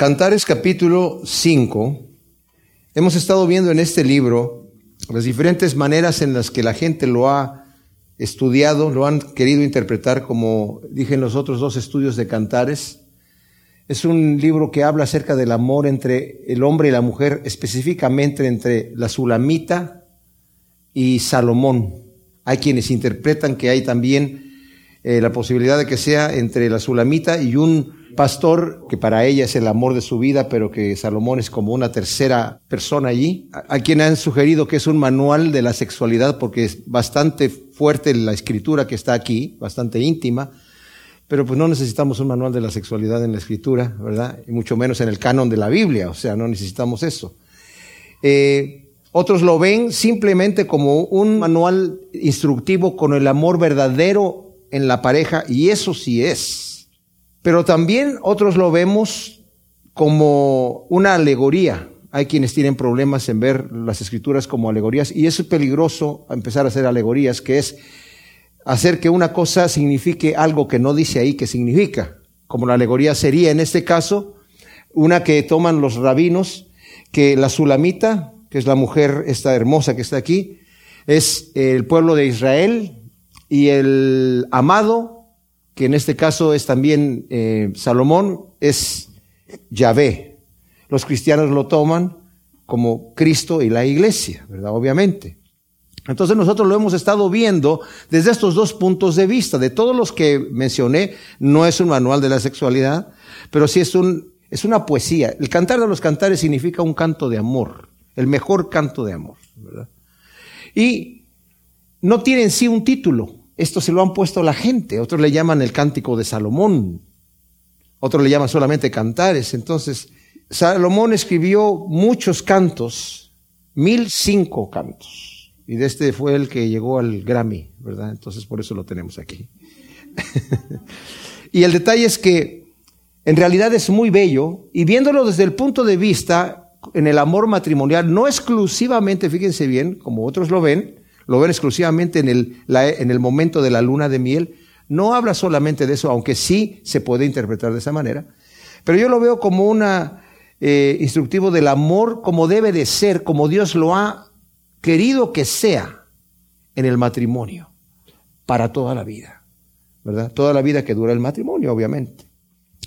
Cantares capítulo 5. Hemos estado viendo en este libro las diferentes maneras en las que la gente lo ha estudiado, lo han querido interpretar, como dije en los otros dos estudios de Cantares. Es un libro que habla acerca del amor entre el hombre y la mujer, específicamente entre la Sulamita y Salomón. Hay quienes interpretan que hay también eh, la posibilidad de que sea entre la Sulamita y un pastor que para ella es el amor de su vida, pero que Salomón es como una tercera persona allí, a, quien han sugerido que es un manual de la sexualidad porque es bastante fuerte la escritura que está aquí, bastante íntima, pero pues no necesitamos un manual de la sexualidad en la escritura, ¿verdad? Y mucho menos en el canon de la Biblia, o sea, no necesitamos eso. Eh, otros lo ven simplemente como un manual instructivo con el amor verdadero en la pareja y eso sí es. Pero también otros lo vemos como una alegoría. Hay quienes tienen problemas en ver las escrituras como alegorías y es peligroso empezar a hacer alegorías, que es hacer que una cosa signifique algo que no dice ahí que significa. Como la alegoría sería en este caso una que toman los rabinos, que la sulamita, que es la mujer esta hermosa que está aquí, es el pueblo de Israel, y el amado, que en este caso es también eh, Salomón, es Yahvé. Los cristianos lo toman como Cristo y la iglesia, ¿verdad? Obviamente. Entonces nosotros lo hemos estado viendo desde estos dos puntos de vista. De todos los que mencioné, no es un manual de la sexualidad, pero sí es, un, es una poesía. El cantar de los cantares significa un canto de amor, el mejor canto de amor, ¿verdad? Y no tiene en sí un título, esto se lo han puesto la gente. Otros le llaman el cántico de Salomón. Otros le llaman solamente cantares. Entonces, Salomón escribió muchos cantos, mil cinco cantos. Y de este fue el que llegó al Grammy, ¿verdad? Entonces, por eso lo tenemos aquí. y el detalle es que en realidad es muy bello y viéndolo desde el punto de vista en el amor matrimonial, no exclusivamente, fíjense bien, como otros lo ven, lo ven exclusivamente en el, en el momento de la luna de miel, no habla solamente de eso, aunque sí se puede interpretar de esa manera, pero yo lo veo como un eh, instructivo del amor como debe de ser, como Dios lo ha querido que sea en el matrimonio, para toda la vida, ¿verdad? Toda la vida que dura el matrimonio, obviamente.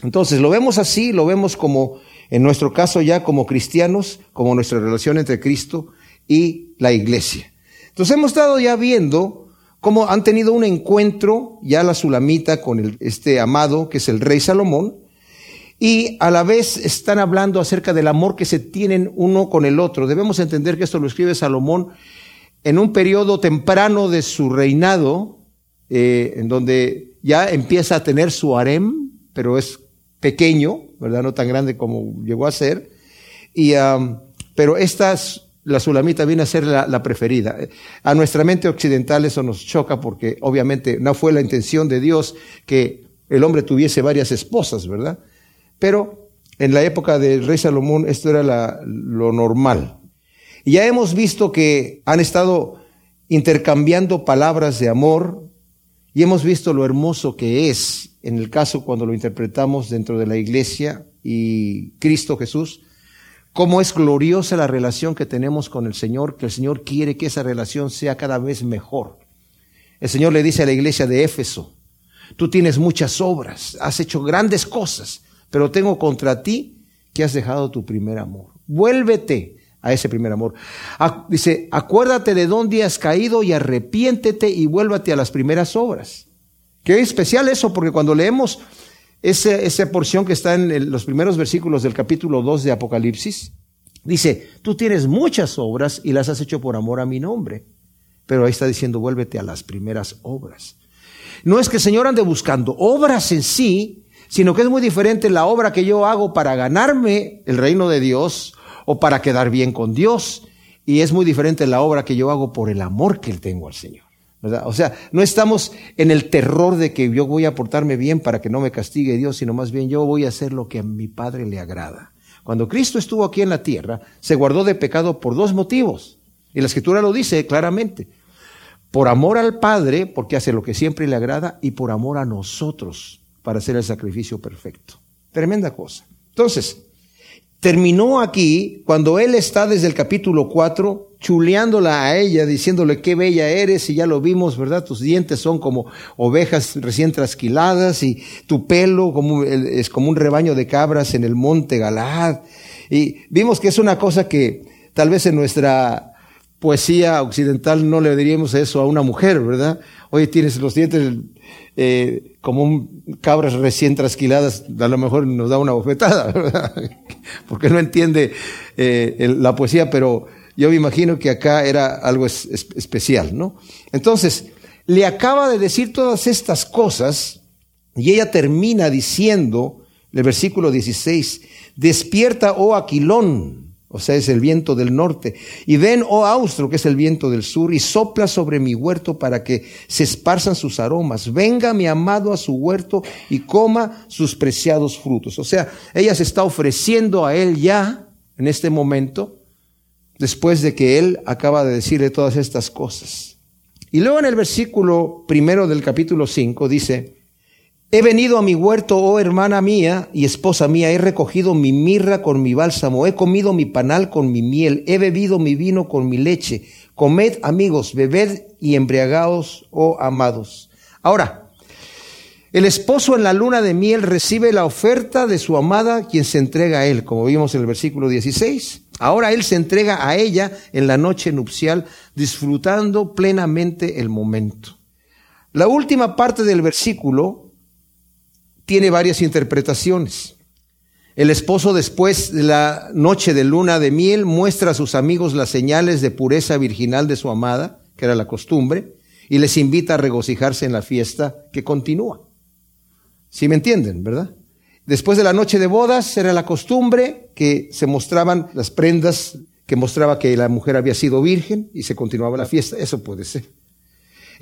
Entonces, lo vemos así, lo vemos como, en nuestro caso ya como cristianos, como nuestra relación entre Cristo y la iglesia. Entonces hemos estado ya viendo cómo han tenido un encuentro ya la Sulamita con este amado que es el rey Salomón y a la vez están hablando acerca del amor que se tienen uno con el otro. Debemos entender que esto lo escribe Salomón en un periodo temprano de su reinado, eh, en donde ya empieza a tener su harem, pero es pequeño, ¿verdad? No tan grande como llegó a ser. Y, pero estas la sulamita viene a ser la, preferida. A nuestra mente occidental eso nos choca porque obviamente no fue la intención de Dios que el hombre tuviese varias esposas, ¿verdad? Pero en la época del rey Salomón esto era lo normal. Ya hemos visto que han estado intercambiando palabras de amor y hemos visto lo hermoso que es en el caso cuando lo interpretamos dentro de la iglesia y Cristo Jesús cómo es gloriosa la relación que tenemos con el Señor, que el Señor quiere que esa relación sea cada vez mejor. El Señor le dice a la iglesia de Éfeso, tú tienes muchas obras, has hecho grandes cosas, pero tengo contra ti que has dejado tu primer amor. Vuélvete a ese primer amor. Dice, acuérdate de dónde has caído y arrepiéntete y vuélvate a las primeras obras. Qué especial eso, porque cuando leemos esa, porción que está en los primeros versículos del capítulo 2 de Apocalipsis, dice, tú tienes muchas obras y las has hecho por amor a mi nombre. Pero ahí está diciendo, vuélvete a las primeras obras. No es que el Señor ande buscando obras en sí, sino que es muy diferente la obra que yo hago para ganarme el reino de Dios o para quedar bien con Dios. Y es muy diferente la obra que yo hago por el amor que tengo al Señor. O sea, no estamos en el terror de que yo voy a portarme bien para que no me castigue Dios, sino más bien yo voy a hacer lo que a mi Padre le agrada. Cuando Cristo estuvo aquí en la tierra, se guardó de pecado por dos motivos. Y la escritura lo dice claramente. Por amor al Padre, porque hace lo que siempre le agrada, y por amor a nosotros, para hacer el sacrificio perfecto. Tremenda cosa. Entonces, terminó aquí cuando él está desde el capítulo 4 chuleándola a ella, diciéndole qué bella eres, y ya lo vimos, ¿verdad? Tus dientes son como ovejas recién trasquiladas, y tu pelo es como un rebaño de cabras en el monte Galad. Y vimos que es una cosa que tal vez en nuestra poesía occidental no le diríamos eso a una mujer, ¿verdad? Oye, tienes los dientes eh, como un, cabras recién trasquiladas, a lo mejor nos da una bofetada, ¿verdad? Porque no entiende eh, la poesía, pero yo me imagino que acá era algo especial, ¿no? Entonces, le acaba de decir todas estas cosas y ella termina diciendo, el versículo 16, despierta, oh Aquilón, o sea, es el viento del norte, y ven, oh Austro, que es el viento del sur, y sopla sobre mi huerto para que se esparzan sus aromas. Venga mi amado a su huerto y coma sus preciados frutos. O sea, ella se está ofreciendo a él ya, en este momento, después de que él acaba de decirle todas estas cosas. Y luego en el versículo primero del capítulo 5 dice, He venido a mi huerto, oh hermana mía y esposa mía, he recogido mi mirra con mi bálsamo, he comido mi panal con mi miel, he bebido mi vino con mi leche. Comed, amigos, bebed y embriagaos, oh amados. Ahora, el esposo en la luna de miel recibe la oferta de su amada, quien se entrega a él, como vimos en el versículo 16. Ahora él se entrega a ella en la noche nupcial, disfrutando plenamente el momento. La última parte del versículo tiene varias interpretaciones. El esposo después de la noche de luna de miel muestra a sus amigos las señales de pureza virginal de su amada, que era la costumbre, y les invita a regocijarse en la fiesta que continúa. ¿Sí me entienden, verdad? Después de la noche de bodas era la costumbre que se mostraban las prendas que mostraba que la mujer había sido virgen y se continuaba la fiesta. Eso puede ser.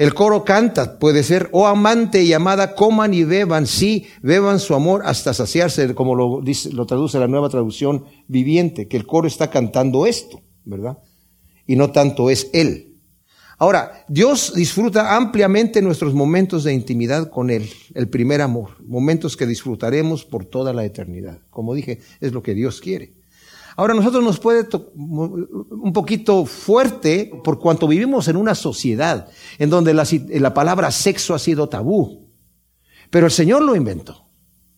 El coro canta, puede ser, oh amante y amada, coman y beban, sí, beban su amor hasta saciarse, como lo, dice, lo traduce la nueva traducción viviente, que el coro está cantando esto, ¿verdad? Y no tanto es él. Ahora, Dios disfruta ampliamente nuestros momentos de intimidad con Él, el primer amor, momentos que disfrutaremos por toda la eternidad. Como dije, es lo que Dios quiere. Ahora, nosotros nos puede un poquito fuerte por cuanto vivimos en una sociedad en donde la, la palabra sexo ha sido tabú. Pero el Señor lo inventó.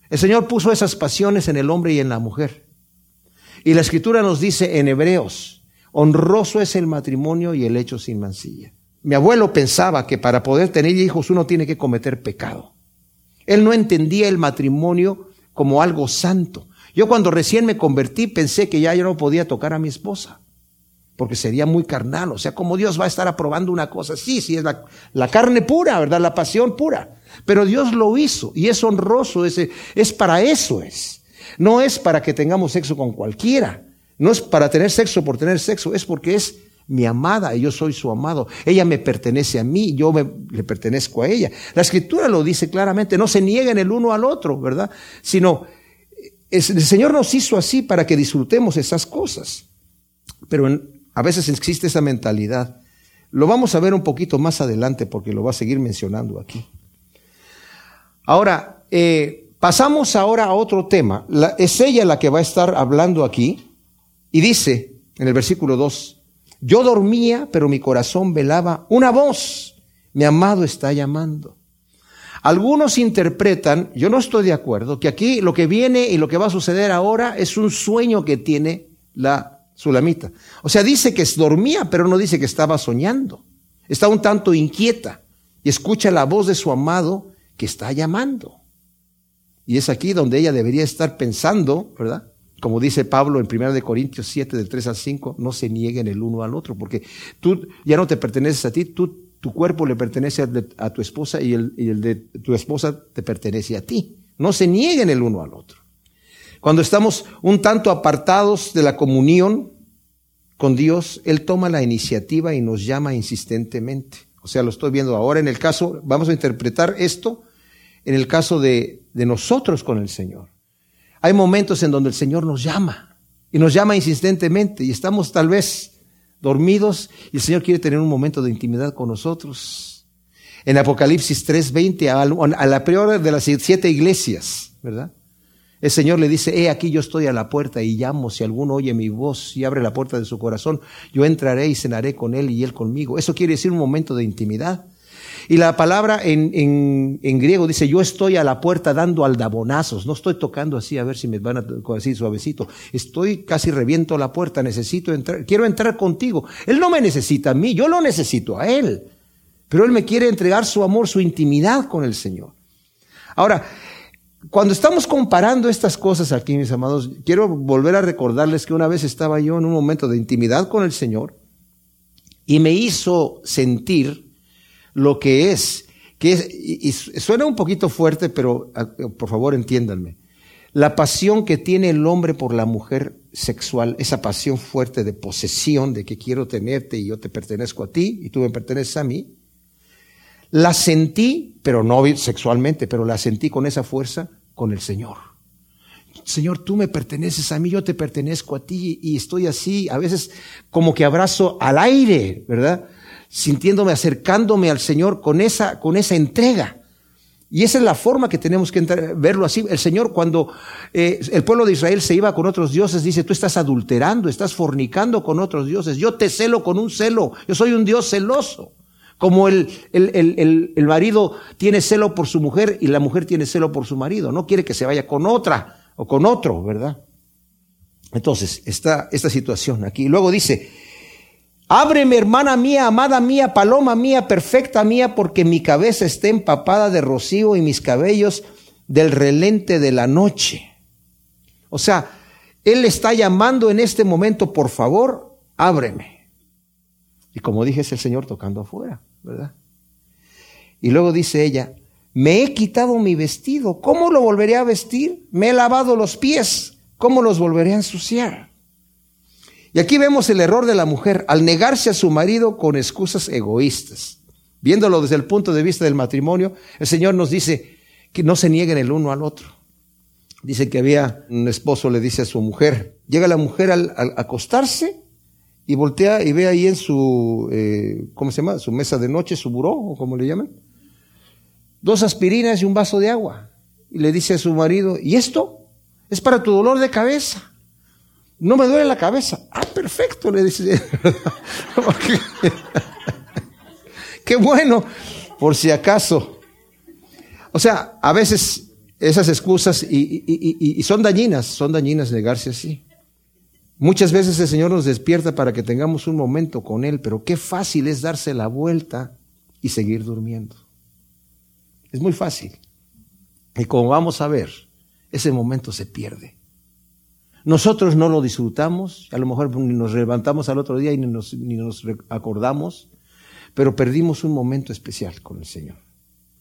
El Señor puso esas pasiones en el hombre y en la mujer. Y la Escritura nos dice en Hebreos, Honroso es el matrimonio y el hecho sin mancilla. Mi abuelo pensaba que para poder tener hijos uno tiene que cometer pecado. Él no entendía el matrimonio como algo santo. Yo cuando recién me convertí pensé que ya yo no podía tocar a mi esposa, porque sería muy carnal. O sea, como Dios va a estar aprobando una cosa. Sí, sí, es la, la carne pura, ¿verdad? La pasión pura. Pero Dios lo hizo y es honroso, ese, es para eso es. No es para que tengamos sexo con cualquiera. No es para tener sexo por tener sexo, es porque es mi amada y yo soy su amado. Ella me pertenece a mí, yo le pertenezco a ella. La escritura lo dice claramente, no se nieguen el uno al otro, ¿verdad? Sino, el Señor nos hizo así para que disfrutemos esas cosas. Pero a veces existe esa mentalidad. Lo vamos a ver un poquito más adelante porque lo va a seguir mencionando aquí. Ahora, eh, pasamos ahora a otro tema. es ella la que va a estar hablando aquí y dice en el versículo 2, yo dormía, pero mi corazón velaba una voz, mi amado está llamando. Algunos interpretan, yo no estoy de acuerdo, que aquí lo que viene y lo que va a suceder ahora es un sueño que tiene la sulamita. O sea, dice que dormía, pero no dice que estaba soñando. Está un tanto inquieta y escucha la voz de su amado que está llamando. Y es aquí donde ella debería estar pensando, ¿verdad? como dice Pablo en 1 Corintios 7, del 3 al 5, no se nieguen el uno al otro, porque tú ya no te perteneces a ti, tú, tu cuerpo le pertenece a, tu esposa y el, y el, de tu esposa te pertenece a ti. No se nieguen el uno al otro. Cuando estamos un tanto apartados de la comunión con Dios, Él toma la iniciativa y nos llama insistentemente. O sea, lo estoy viendo ahora en el caso, vamos a interpretar esto en el caso de, de nosotros con el Señor. Hay momentos en donde el Señor nos llama y nos llama insistentemente y estamos tal vez dormidos y el Señor quiere tener un momento de intimidad con nosotros. En Apocalipsis 3:20, a la peor de las siete iglesias, ¿verdad? El Señor le dice, he aquí yo estoy a la puerta y llamo, si alguno oye mi voz y abre la puerta de su corazón, yo entraré y cenaré con él y él conmigo. Eso quiere decir un momento de intimidad. Y la palabra en, en, griego dice, yo estoy a la puerta dando aldabonazos. No estoy tocando así a ver si me van a así suavecito. Estoy casi reviento la puerta, necesito entrar, quiero entrar contigo. Él no me necesita a mí, yo lo necesito a Él. Pero Él me quiere entregar su amor, su intimidad con el Señor. Ahora, cuando estamos comparando estas cosas aquí, mis amados, quiero volver a recordarles que una vez estaba yo en un momento de intimidad con el Señor y me hizo sentir lo que es, que es, y, suena un poquito fuerte, pero por favor entiéndanme. La pasión que tiene el hombre por la mujer sexual, esa pasión fuerte de posesión, de que quiero tenerte y yo te pertenezco a ti y tú me perteneces a mí, la sentí, pero no sexualmente, pero la sentí con esa fuerza con el Señor. Señor, tú me perteneces a mí, yo te pertenezco a ti y estoy así, a veces como que abrazo al aire, ¿verdad? Sintiéndome, acercándome al Señor con esa, con esa entrega. Y esa es la forma que tenemos que verlo así. El Señor cuando eh, el pueblo de Israel se iba con otros dioses, dice, tú estás adulterando, estás fornicando con otros dioses. Yo te celo con un celo. Yo soy un Dios celoso. Como el, el, el, el, marido tiene celo por su mujer y la mujer tiene celo por su marido. No quiere que se vaya con otra o con otro, ¿verdad? Entonces, está esta situación aquí. Luego dice, Ábreme, hermana mía, amada mía, paloma mía, perfecta mía, porque mi cabeza está empapada de rocío y mis cabellos del relente de la noche. O sea, Él está llamando en este momento, por favor, ábreme. Y como dije, es el Señor tocando afuera, ¿verdad? Y luego dice ella, me he quitado mi vestido, ¿cómo lo volveré a vestir? Me he lavado los pies, ¿cómo los volveré a ensuciar? Y aquí vemos el error de la mujer al negarse a su marido con excusas egoístas. Viéndolo desde el punto de vista del matrimonio, el Señor nos dice que no se nieguen el uno al otro. Dice que había un esposo le dice a su mujer, llega la mujer al, acostarse y voltea y ve ahí en su, eh, ¿cómo se llama? Su mesa de noche, su buró, o como le llaman, dos aspirinas y un vaso de agua. Y le dice a su marido, ¿y esto? Es para tu dolor de cabeza. No me duele la cabeza. Ah, perfecto, le dice. Qué bueno, por si acaso. O sea, a veces esas excusas y, son dañinas, son dañinas negarse así. Muchas veces el Señor nos despierta para que tengamos un momento con Él, pero qué fácil es darse la vuelta y seguir durmiendo. Es muy fácil. Y como vamos a ver, ese momento se pierde. Nosotros no lo disfrutamos, a lo mejor nos levantamos al otro día y ni nos, ni nos acordamos, pero perdimos un momento especial con el Señor.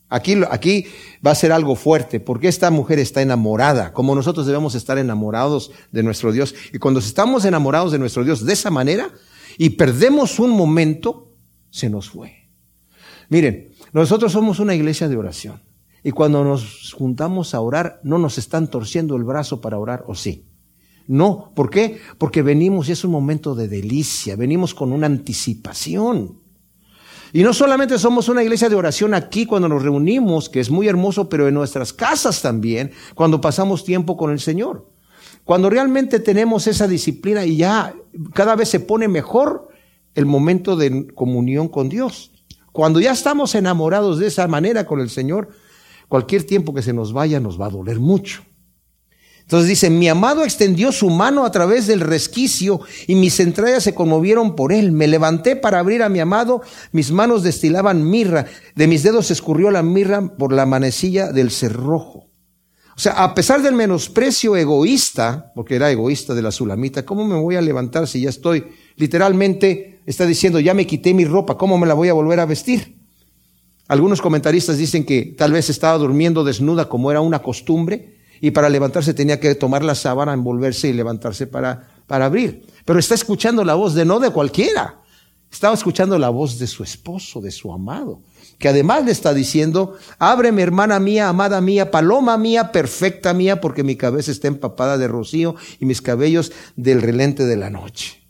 Aquí, aquí va a ser algo fuerte, porque esta mujer está enamorada, como nosotros debemos estar enamorados de nuestro Dios. Y cuando estamos enamorados de nuestro Dios de esa manera y perdemos un momento, se nos fue. Miren, nosotros somos una iglesia de oración. Y cuando nos juntamos a orar, no nos están torciendo el brazo para orar, ¿o sí? No, ¿por qué? Porque venimos y es un momento de delicia, venimos con una anticipación. Y no solamente somos una iglesia de oración aquí cuando nos reunimos, que es muy hermoso, pero en nuestras casas también, cuando pasamos tiempo con el Señor. Cuando realmente tenemos esa disciplina y ya cada vez se pone mejor el momento de comunión con Dios. Cuando ya estamos enamorados de esa manera con el Señor, cualquier tiempo que se nos vaya nos va a doler mucho. Entonces dice, mi amado extendió su mano a través del resquicio y mis entrañas se conmovieron por él. Me levanté para abrir a mi amado, mis manos destilaban mirra, de mis dedos escurrió la mirra por la manecilla del cerrojo. O sea, a pesar del menosprecio egoísta, porque era egoísta de la sulamita, ¿cómo me voy a levantar si ya estoy? Literalmente está diciendo, ya me quité mi ropa, ¿cómo me la voy a volver a vestir? Algunos comentaristas dicen que tal vez estaba durmiendo desnuda como era una costumbre y para levantarse tenía que tomar la sábana, envolverse y levantarse para, para abrir. Pero está escuchando la voz de no de cualquiera, estaba escuchando la voz de su esposo, de su amado, que además le está diciendo, ábreme hermana mía, amada mía, paloma mía, perfecta mía, porque mi cabeza está empapada de rocío y mis cabellos del relente de la noche.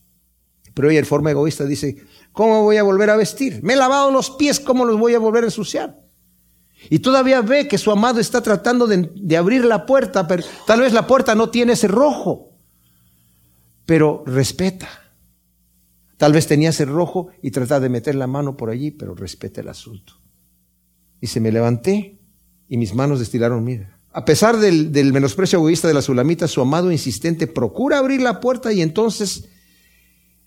Pero ella en forma egoísta dice, ¿cómo voy a volver a vestir? Me he lavado los pies, ¿cómo los voy a volver a ensuciar? Y todavía ve que su amado está tratando de, abrir la puerta, pero tal vez la puerta no tiene ese rojo, pero respeta. Tal vez tenía ese rojo y trataba de meter la mano por allí, pero respeta el asunto. Y se me levanté y mis manos destilaron mira. A pesar del, del, menosprecio egoísta de la sulamita, su amado insistente procura abrir la puerta y entonces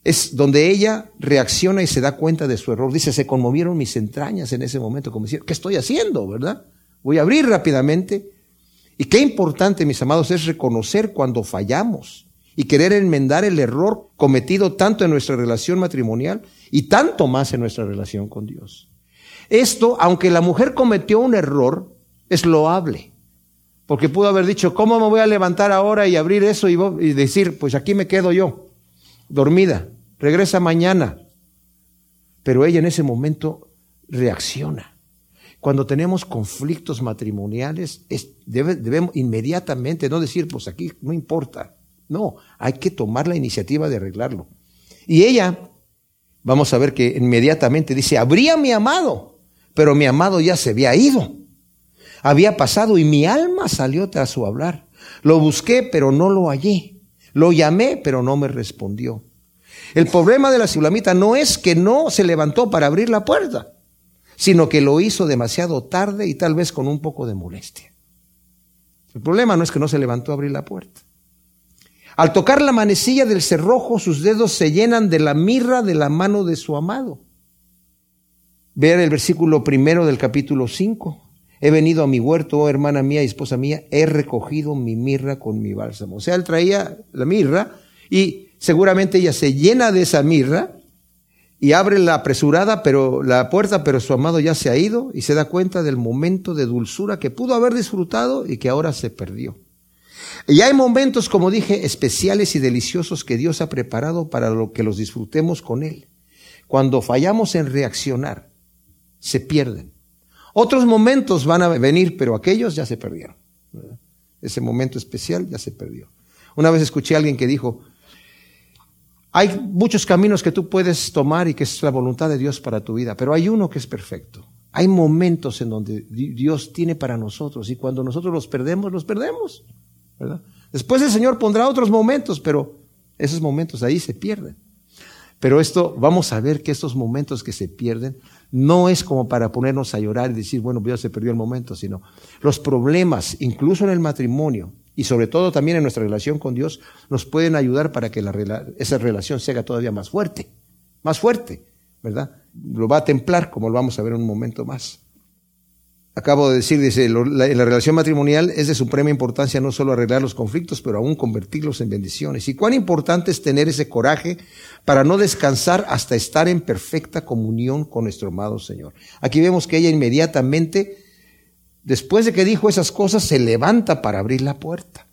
es donde ella reacciona y se da cuenta de su error. Dice, se conmovieron mis entrañas en ese momento, como decir, ¿qué estoy haciendo? ¿Verdad? Voy a abrir rápidamente. Y qué importante, mis amados, es reconocer cuando fallamos y querer enmendar el error cometido tanto en nuestra relación matrimonial y tanto más en nuestra relación con Dios. Esto, aunque la mujer cometió un error, es loable. Porque pudo haber dicho, ¿cómo me voy a levantar ahora y abrir eso y decir, pues aquí me quedo yo, dormida? Regresa mañana. Pero ella en ese momento reacciona. Cuando tenemos conflictos matrimoniales, debemos inmediatamente no decir, pues aquí no importa. No, hay que tomar la iniciativa de arreglarlo. Y ella, vamos a ver que inmediatamente dice, habría mi amado, pero mi amado ya se había ido. Había pasado y mi alma salió tras su hablar. Lo busqué, pero no lo hallé. Lo llamé, pero no me respondió. El problema de la sulamita no es que no se levantó para abrir la puerta, sino que lo hizo demasiado tarde y tal vez con un poco de molestia. El problema no es que no se levantó a abrir la puerta. Al tocar la manecilla del cerrojo, sus dedos se llenan de la mirra de la mano de su amado. Ver el versículo primero del capítulo 5. He venido a mi huerto, oh hermana mía y esposa mía, he recogido mi mirra con mi bálsamo. O sea, él traía la mirra y seguramente ella se llena de esa mirra y abre la apresurada pero la puerta, pero su amado ya se ha ido y se da cuenta del momento de dulzura que pudo haber disfrutado y que ahora se perdió. Y hay momentos, como dije, especiales y deliciosos que Dios ha preparado para lo que los disfrutemos con Él. Cuando fallamos en reaccionar, se pierden. Otros momentos van a venir, pero aquellos ya se perdieron. Ese momento especial ya se perdió. Una vez escuché a alguien que dijo, hay muchos caminos que tú puedes tomar y que es la voluntad de Dios para tu vida, pero hay uno que es perfecto. Hay momentos en donde Dios tiene para nosotros y cuando nosotros los perdemos, los perdemos. Después el Señor pondrá otros momentos, pero esos momentos ahí se pierden. Pero esto, vamos a ver que estos momentos que se pierden no es como para ponernos a llorar y decir, bueno, ya se perdió el momento, sino los problemas, incluso en el matrimonio, y sobre todo también en nuestra relación con Dios, nos pueden ayudar para que esa relación se haga todavía más fuerte, más fuerte, ¿verdad? Lo va a templar, como lo vamos a ver en un momento más. Acabo de decir, dice, la, la relación matrimonial es de suprema importancia no solo arreglar los conflictos, pero aún convertirlos en bendiciones. Y cuán importante es tener ese coraje para no descansar hasta estar en perfecta comunión con nuestro amado Señor. Aquí vemos que ella inmediatamente después de que dijo esas cosas, se levanta para abrir la puerta.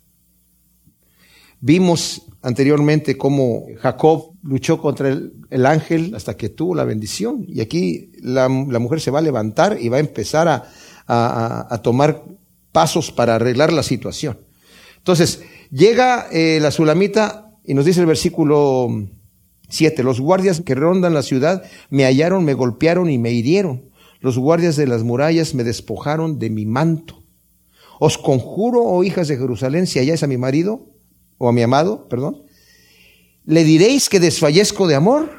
Vimos anteriormente cómo Jacob luchó contra el, ángel hasta que tuvo la bendición. Y aquí la, mujer se va a levantar y va a empezar a, tomar pasos para arreglar la situación. Entonces, llega eh, la sulamita y nos dice el versículo 7, los guardias que rondan la ciudad me hallaron, me golpearon y me hirieron. Los guardias de las murallas me despojaron de mi manto. Os conjuro, oh hijas de Jerusalén, si halláis a mi marido, o a mi amado, perdón, le diréis que desfallezco de amor.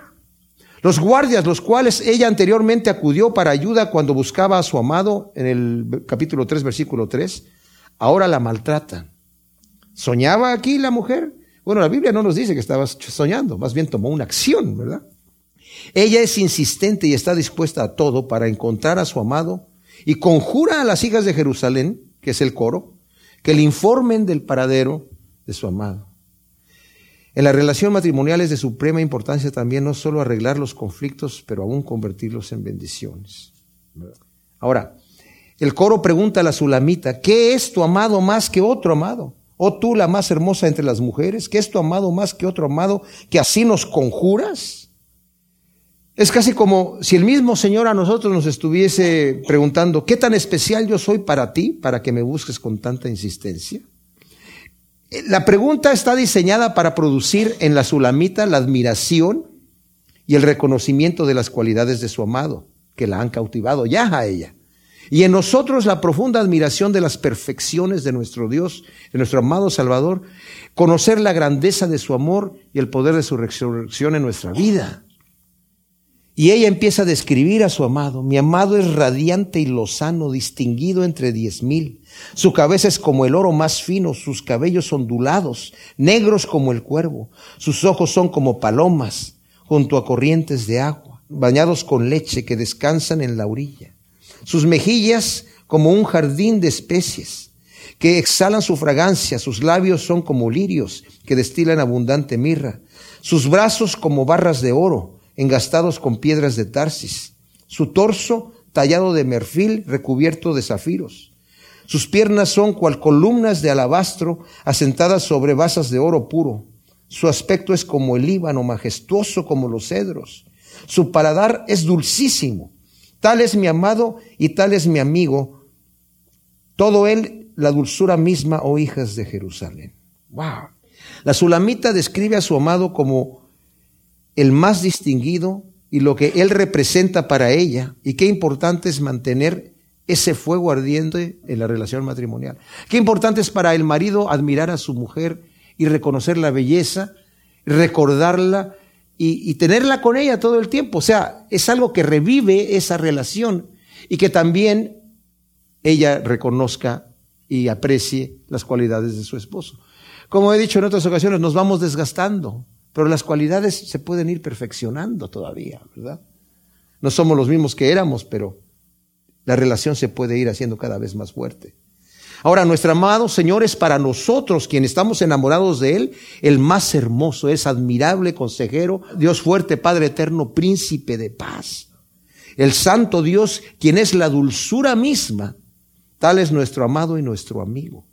Los guardias, los cuales ella anteriormente acudió para ayuda cuando buscaba a su amado, en el capítulo 3, versículo 3, ahora la maltratan. ¿Soñaba aquí la mujer? Bueno, la Biblia no nos dice que estaba soñando, más bien tomó una acción, ¿verdad? Ella es insistente y está dispuesta a todo para encontrar a su amado y conjura a las hijas de Jerusalén, que es el coro, que le informen del paradero de su amado. En la relación matrimonial es de suprema importancia también no solo arreglar los conflictos, pero aún convertirlos en bendiciones. Ahora, el coro pregunta a la sulamita, ¿qué es tu amado más que otro amado? ¿O oh, tú la más hermosa entre las mujeres? ¿Qué es tu amado más que otro amado que así nos conjuras? Es casi como si el mismo Señor a nosotros nos estuviese preguntando, ¿qué tan especial yo soy para ti para que me busques con tanta insistencia? La pregunta está diseñada para producir en la sulamita la admiración y el reconocimiento de las cualidades de su amado, que la han cautivado ya a ella. Y en nosotros la profunda admiración de las perfecciones de nuestro Dios, de nuestro amado Salvador, conocer la grandeza de su amor y el poder de su resurrección en nuestra vida. Y ella empieza a describir a su amado. Mi amado es radiante y lozano, distinguido entre diez mil. Su cabeza es como el oro más fino, sus cabellos ondulados, negros como el cuervo. Sus ojos son como palomas junto a corrientes de agua, bañados con leche que descansan en la orilla sus mejillas como un jardín de especies que exhalan su fragancia, sus labios son como lirios que destilan abundante mirra, sus brazos como barras de oro engastados con piedras de Tarsis, su torso tallado de merfil recubierto de zafiros. Sus piernas son cual columnas de alabastro asentadas sobre basas de oro puro. Su aspecto es como el Líbano, majestuoso como los cedros. Su paladar es dulcísimo Tal es mi amado y tal es mi amigo. Todo él la dulzura misma, oh hijas de Jerusalén. Wow. La Sulamita describe a su amado como el más distinguido y lo que él representa para ella. Y qué importante es mantener ese fuego ardiente en la relación matrimonial. Qué importante es para el marido admirar a su mujer y reconocer la belleza, recordarla y, tenerla con ella todo el tiempo. O sea, es algo que revive esa relación y que también ella reconozca y aprecie las cualidades de su esposo. Como he dicho en otras ocasiones, nos vamos desgastando, pero las cualidades se pueden ir perfeccionando todavía, ¿verdad? No somos los mismos que éramos, pero la relación se puede ir haciendo cada vez más fuerte. Ahora, nuestro amado Señor es para nosotros, quienes estamos enamorados de Él, el más hermoso, es admirable consejero, Dios fuerte, Padre eterno, príncipe de paz. El santo Dios, quien es la dulzura misma, tal es nuestro amado y nuestro amigo.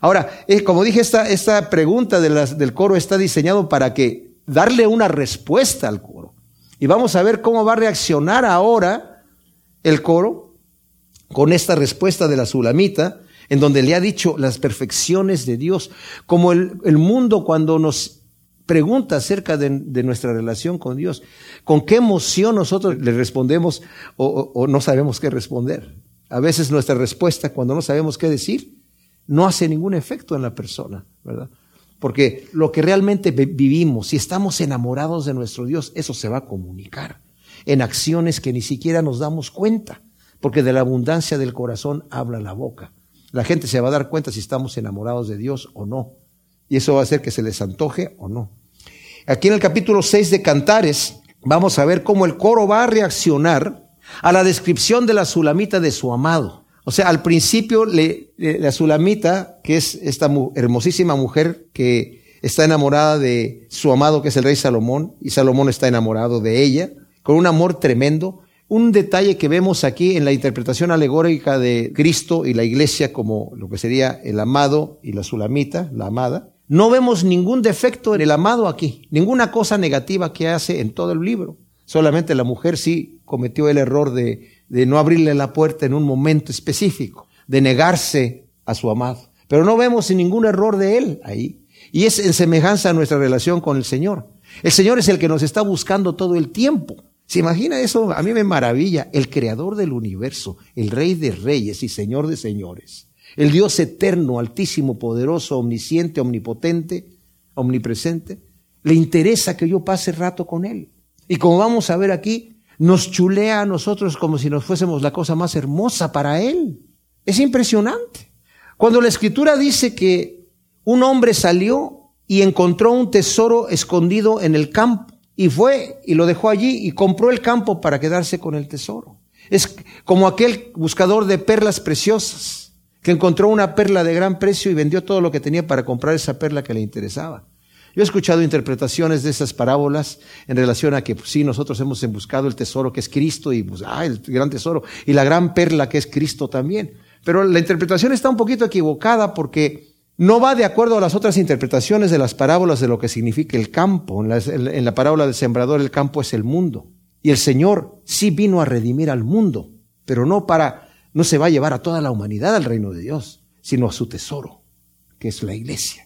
Ahora, eh, como dije, esta, esta pregunta del coro está diseñado para que darle una respuesta al coro. Y vamos a ver cómo va a reaccionar ahora el coro con esta respuesta de la sulamita en donde le ha dicho las perfecciones de Dios, como el, mundo cuando nos pregunta acerca de, nuestra relación con Dios, con qué emoción nosotros le respondemos o no sabemos qué responder. A veces nuestra respuesta cuando no sabemos qué decir no hace ningún efecto en la persona, ¿verdad? Porque lo que realmente vivimos, si estamos enamorados de nuestro Dios, eso se va a comunicar en acciones que ni siquiera nos damos cuenta, porque de la abundancia del corazón habla la boca. La gente se va a dar cuenta si estamos enamorados de Dios o no. Y eso va a hacer que se les antoje o no. Aquí en el capítulo 6 de Cantares vamos a ver cómo el coro va a reaccionar a la descripción de la sulamita de su amado. O sea, al principio le, la sulamita, que es esta hermosísima mujer que está enamorada de su amado, que es el rey Salomón, y Salomón está enamorado de ella, con un amor tremendo, un detalle que vemos aquí en la interpretación alegórica de Cristo y la iglesia como lo que sería el amado y la sulamita, la amada, no vemos ningún defecto en el amado aquí, ninguna cosa negativa que hace en todo el libro. Solamente la mujer sí cometió el error de, de no abrirle la puerta en un momento específico, de negarse a su amado. Pero no vemos ningún error de él ahí. Y es en semejanza a nuestra relación con el Señor. El Señor es el que nos está buscando todo el tiempo. ¿Se imagina eso? A mí me maravilla. El creador del universo, el rey de reyes y señor de señores, el Dios eterno, altísimo, poderoso, omnisciente, omnipotente, omnipresente, le interesa que yo pase rato con él. Y como vamos a ver aquí, nos chulea a nosotros como si nos fuésemos la cosa más hermosa para él. Es impresionante. Cuando la escritura dice que un hombre salió y encontró un tesoro escondido en el campo, y fue y lo dejó allí y compró el campo para quedarse con el tesoro. Es como aquel buscador de perlas preciosas que encontró una perla de gran precio y vendió todo lo que tenía para comprar esa perla que le interesaba. Yo he escuchado interpretaciones de esas parábolas en relación a que pues, sí, nosotros hemos buscado el tesoro que es Cristo y pues, ah, el gran tesoro y la gran perla que es Cristo también. Pero la interpretación está un poquito equivocada porque no va de acuerdo a las otras interpretaciones de las parábolas de lo que significa el campo. En la, parábola del sembrador el campo es el mundo. Y el Señor sí vino a redimir al mundo, pero no para, no se va a llevar a toda la humanidad al reino de Dios, sino a su tesoro, que es la iglesia.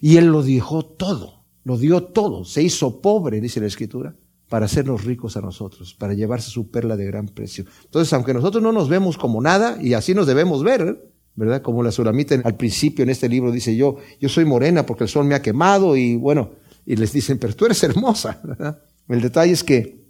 Y Él lo dijo todo, lo dio todo, se hizo pobre, dice la Escritura, para hacernos ricos a nosotros, para llevarse su perla de gran precio. Entonces, aunque nosotros no nos vemos como nada, y así nos debemos ver, ¿verdad? Como la sulamita al principio en este libro dice yo, yo soy morena porque el sol me ha quemado y bueno, y les dicen, pero tú eres hermosa, ¿verdad? El detalle es que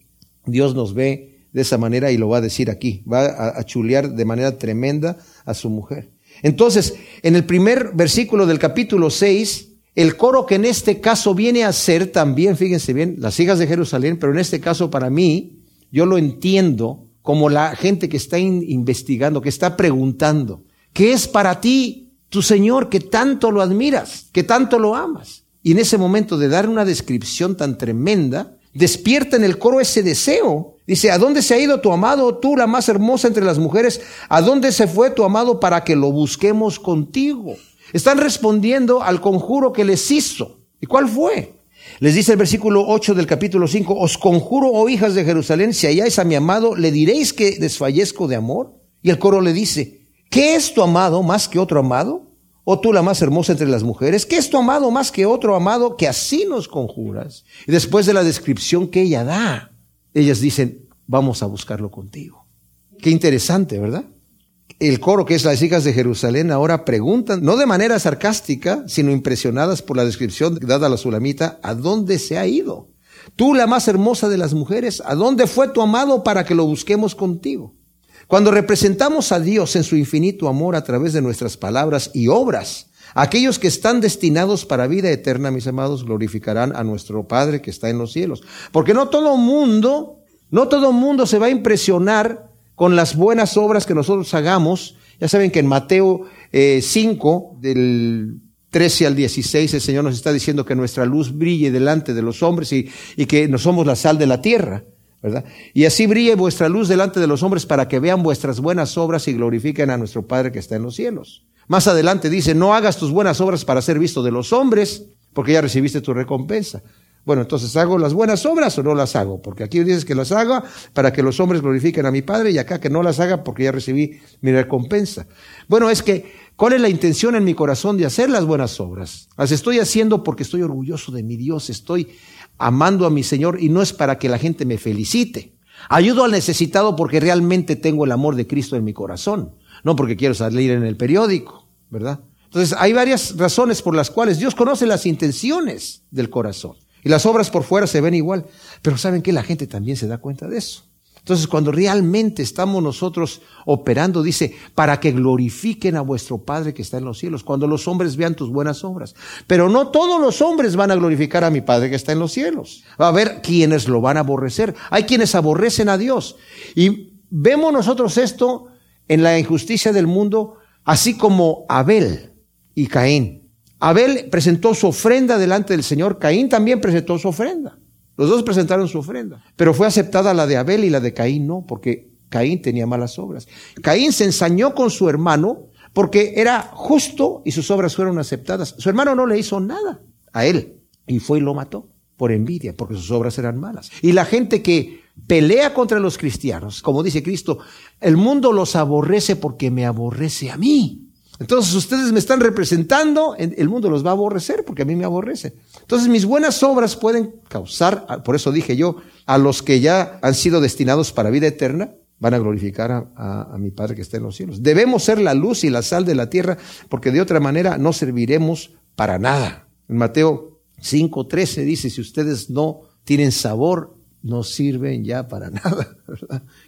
Dios nos ve de esa manera y lo va a decir aquí, va a, a chulear de manera tremenda a su mujer. Entonces, en el primer versículo del capítulo 6, el coro que en este caso viene a ser también, fíjense bien, las hijas de Jerusalén, pero en este caso para mí, yo lo entiendo como la gente que está investigando, que está preguntando, ¿qué es para ti tu Señor que tanto lo admiras, que tanto lo amas? Y en ese momento de dar una descripción tan tremenda, despierta en el coro ese deseo. Dice, ¿a dónde se ha ido tu amado, tú la más hermosa entre las mujeres? ¿A dónde se fue tu amado para que lo busquemos contigo? Están respondiendo al conjuro que les hizo. ¿Y cuál fue? Les dice el versículo 8 del capítulo 5, os conjuro, oh hijas de Jerusalén, si halláis a mi amado, ¿le diréis que desfallezco de amor? Y el coro le dice, ¿qué es tu amado más que otro amado? ¿O tú la más hermosa entre las mujeres? ¿Qué es tu amado más que otro amado que así nos conjuras? Y después de la descripción que ella da, ellas dicen, vamos a buscarlo contigo. Qué interesante, ¿verdad? El coro, que es las hijas de Jerusalén, ahora preguntan, no de manera sarcástica, sino impresionadas por la descripción dada a la sulamita, ¿a dónde se ha ido? Tú, la más hermosa de las mujeres, ¿a dónde fue tu amado para que lo busquemos contigo? Cuando representamos a Dios en su infinito amor a través de nuestras palabras y obras, aquellos que están destinados para vida eterna, mis amados, glorificarán a nuestro Padre que está en los cielos. Porque no todo mundo, no todo mundo se va a impresionar con las buenas obras que nosotros hagamos. Ya saben que en Mateo 5, eh, del 13 al 16, el Señor nos está diciendo que nuestra luz brille delante de los hombres y, y que no somos la sal de la tierra. ¿verdad? Y así brille vuestra luz delante de los hombres para que vean vuestras buenas obras y glorifiquen a nuestro Padre que está en los cielos. Más adelante dice, no hagas tus buenas obras para ser visto de los hombres, porque ya recibiste tu recompensa. Bueno, entonces, ¿hago las buenas obras o no las hago? Porque aquí dices que las haga para que los hombres glorifiquen a mi Padre y acá que no las haga porque ya recibí mi recompensa. Bueno, es que, ¿cuál es la intención en mi corazón de hacer las buenas obras? Las estoy haciendo porque estoy orgulloso de mi Dios, estoy amando a mi Señor y no es para que la gente me felicite. Ayudo al necesitado porque realmente tengo el amor de Cristo en mi corazón, no porque quiero salir en el periódico, ¿verdad? Entonces, hay varias razones por las cuales Dios conoce las intenciones del corazón. Y las obras por fuera se ven igual. Pero saben que la gente también se da cuenta de eso. Entonces, cuando realmente estamos nosotros operando, dice, para que glorifiquen a vuestro Padre que está en los cielos, cuando los hombres vean tus buenas obras. Pero no todos los hombres van a glorificar a mi Padre que está en los cielos. Va a haber quienes lo van a aborrecer. Hay quienes aborrecen a Dios. Y vemos nosotros esto en la injusticia del mundo, así como Abel y Caín. Abel presentó su ofrenda delante del Señor, Caín también presentó su ofrenda. Los dos presentaron su ofrenda, pero fue aceptada la de Abel y la de Caín no, porque Caín tenía malas obras. Caín se ensañó con su hermano porque era justo y sus obras fueron aceptadas. Su hermano no le hizo nada a él y fue y lo mató por envidia, porque sus obras eran malas. Y la gente que pelea contra los cristianos, como dice Cristo, el mundo los aborrece porque me aborrece a mí. Entonces ustedes me están representando, el mundo los va a aborrecer porque a mí me aborrece. Entonces mis buenas obras pueden causar, por eso dije yo, a los que ya han sido destinados para vida eterna, van a glorificar a, mi Padre que está en los cielos. Debemos ser la luz y la sal de la tierra porque de otra manera no serviremos para nada. En Mateo 5.13 dice, si ustedes no tienen sabor, no sirven ya para nada.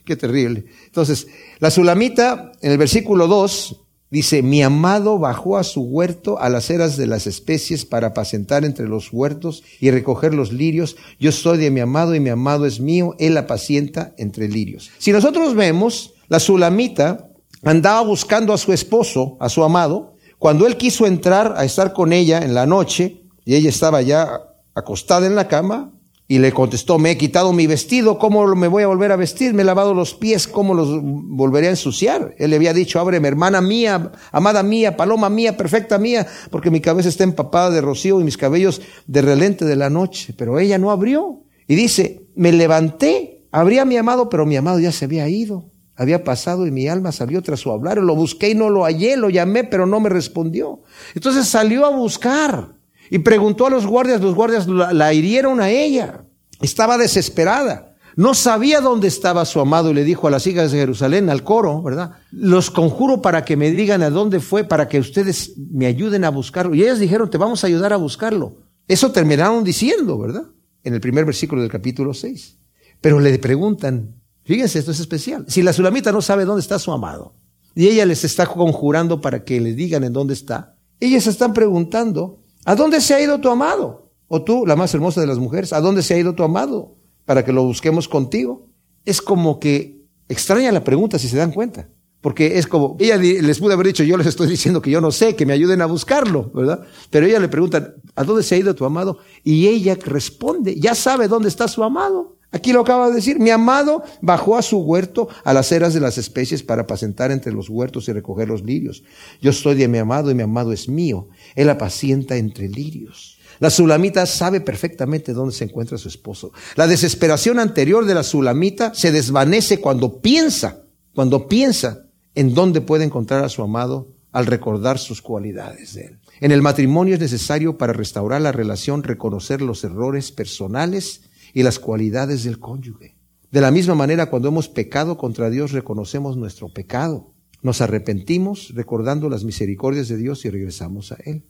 Qué terrible. Entonces, la sulamita en el versículo 2 Dice, mi amado bajó a su huerto a las eras de las especies para apacentar entre los huertos y recoger los lirios. Yo soy de mi amado y mi amado es mío, él apacienta entre lirios. Si nosotros vemos, la sulamita andaba buscando a su esposo, a su amado, cuando él quiso entrar a estar con ella en la noche y ella estaba ya acostada en la cama, y le contestó, me he quitado mi vestido, ¿cómo me voy a volver a vestir? Me he lavado los pies, ¿cómo los volveré a ensuciar? Él le había dicho, ábreme, hermana mía, amada mía, paloma mía, perfecta mía, porque mi cabeza está empapada de rocío y mis cabellos de relente de la noche. Pero ella no abrió. Y dice, me levanté, abrí a mi amado, pero mi amado ya se había ido. Había pasado y mi alma salió tras su hablar. Lo busqué y no lo hallé, lo llamé, pero no me respondió. Entonces salió a buscar. Y preguntó a los guardias, los guardias la, hirieron a ella. Estaba desesperada. No sabía dónde estaba su amado y le dijo a las hijas de Jerusalén, al coro, ¿verdad? Los conjuro para que me digan a dónde fue, para que ustedes me ayuden a buscarlo. Y ellas dijeron, te vamos a ayudar a buscarlo. Eso terminaron diciendo, ¿verdad? En el primer versículo del capítulo 6. Pero le preguntan, fíjense, esto es especial. Si la sulamita no sabe dónde está su amado y ella les está conjurando para que le digan en dónde está, ellas están preguntando, ¿a dónde se ha ido tu amado? O tú, la más hermosa de las mujeres, ¿a dónde se ha ido tu amado? para que lo busquemos contigo. Es como que extraña la pregunta si se dan cuenta. Porque es como, ella les pudo haber dicho, yo les estoy diciendo que yo no sé, que me ayuden a buscarlo, ¿verdad? Pero ella le pregunta, ¿a dónde se ha ido tu amado? Y ella responde, ya sabe dónde está su amado. Aquí lo acaba de decir, mi amado bajó a su huerto a las eras de las especies para apacentar entre los huertos y recoger los lirios. Yo estoy de mi amado y mi amado es mío. Él apacienta entre lirios. La sulamita sabe perfectamente dónde se encuentra su esposo. La desesperación anterior de la sulamita se desvanece cuando piensa, cuando piensa en dónde puede encontrar a su amado al recordar sus cualidades de él. En el matrimonio es necesario para restaurar la relación reconocer los errores personales y las cualidades del cónyuge. De la misma manera, cuando hemos pecado contra Dios, reconocemos nuestro pecado. Nos arrepentimos recordando las misericordias de Dios y regresamos a Él.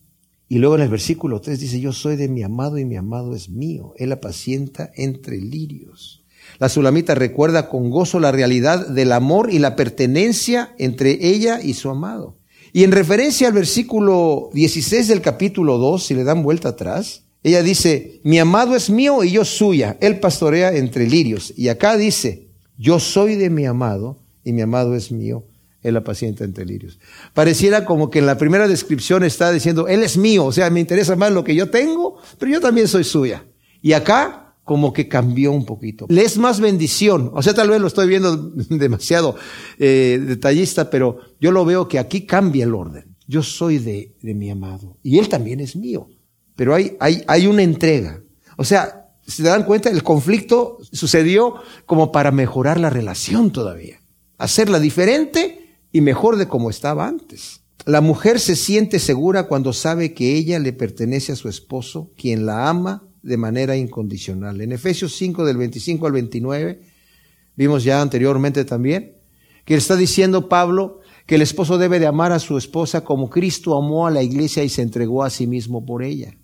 Y luego en el versículo 3 dice, yo soy de mi amado y mi amado es mío. Él apacienta entre lirios. La sulamita recuerda con gozo la realidad del amor y la pertenencia entre ella y su amado. Y en referencia al versículo 16 del capítulo 2, si le dan vuelta atrás, ella dice, mi amado es mío y yo suya. Él pastorea entre lirios. Y acá dice, yo soy de mi amado y mi amado es mío él apacienta entre lirios. Pareciera como que en la primera descripción está diciendo, Él es mío, o sea, me interesa más lo que yo tengo, pero yo también soy suya. Y acá como que cambió un poquito. Le es más bendición, o sea, tal vez lo estoy viendo demasiado eh, detallista, pero yo lo veo que aquí cambia el orden. Yo soy de, de mi amado y Él también es mío, pero hay, hay, hay una entrega. O sea, si se dan cuenta, el conflicto sucedió como para mejorar la relación todavía, hacerla diferente y mejor de como estaba antes. La mujer se siente segura cuando sabe que ella le pertenece a su esposo, quien la ama de manera incondicional. En Efesios 5 del 25 al 29, vimos ya anteriormente también, que está diciendo Pablo que el esposo debe de amar a su esposa como Cristo amó a la iglesia y se entregó a sí mismo por ella.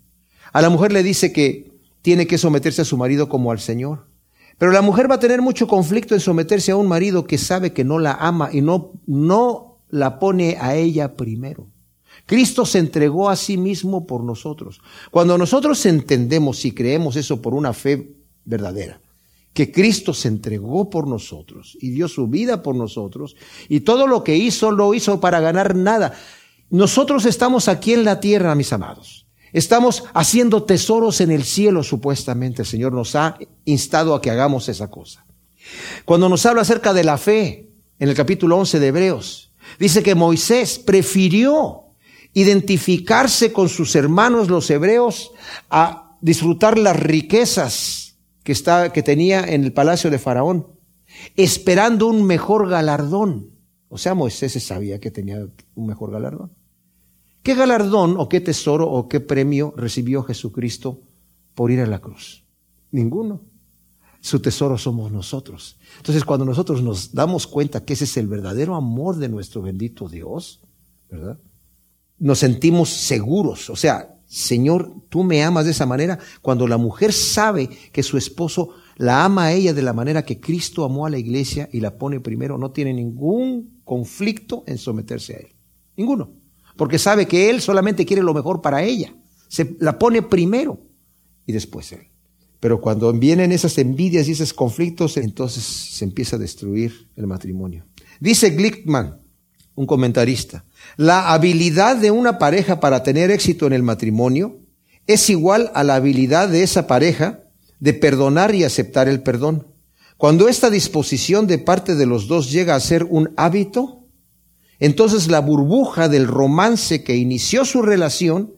A la mujer le dice que tiene que someterse a su marido como al Señor. Pero la mujer va a tener mucho conflicto en someterse a un marido que sabe que no la ama y no, no la pone a ella primero. Cristo se entregó a sí mismo por nosotros. Cuando nosotros entendemos y creemos eso por una fe verdadera, que Cristo se entregó por nosotros y dio su vida por nosotros y todo lo que hizo lo hizo para ganar nada. Nosotros estamos aquí en la tierra, mis amados. Estamos haciendo tesoros en el cielo, supuestamente. El Señor nos ha instado a que hagamos esa cosa. Cuando nos habla acerca de la fe, en el capítulo 11 de Hebreos, dice que Moisés prefirió identificarse con sus hermanos los hebreos a disfrutar las riquezas que, está, que tenía en el palacio de Faraón, esperando un mejor galardón. O sea, Moisés sabía que tenía un mejor galardón. ¿Qué galardón o qué tesoro o qué premio recibió Jesucristo por ir a la cruz? Ninguno. Su tesoro somos nosotros. Entonces, cuando nosotros nos damos cuenta que ese es el verdadero amor de nuestro bendito Dios, ¿verdad? Nos sentimos seguros. O sea, Señor, tú me amas de esa manera. Cuando la mujer sabe que su esposo la ama a ella de la manera que Cristo amó a la iglesia y la pone primero, no tiene ningún conflicto en someterse a él. Ninguno porque sabe que él solamente quiere lo mejor para ella. Se la pone primero y después él. Pero cuando vienen esas envidias y esos conflictos, entonces se empieza a destruir el matrimonio. Dice Glickman, un comentarista, la habilidad de una pareja para tener éxito en el matrimonio es igual a la habilidad de esa pareja de perdonar y aceptar el perdón. Cuando esta disposición de parte de los dos llega a ser un hábito, entonces la burbuja del romance que inició su relación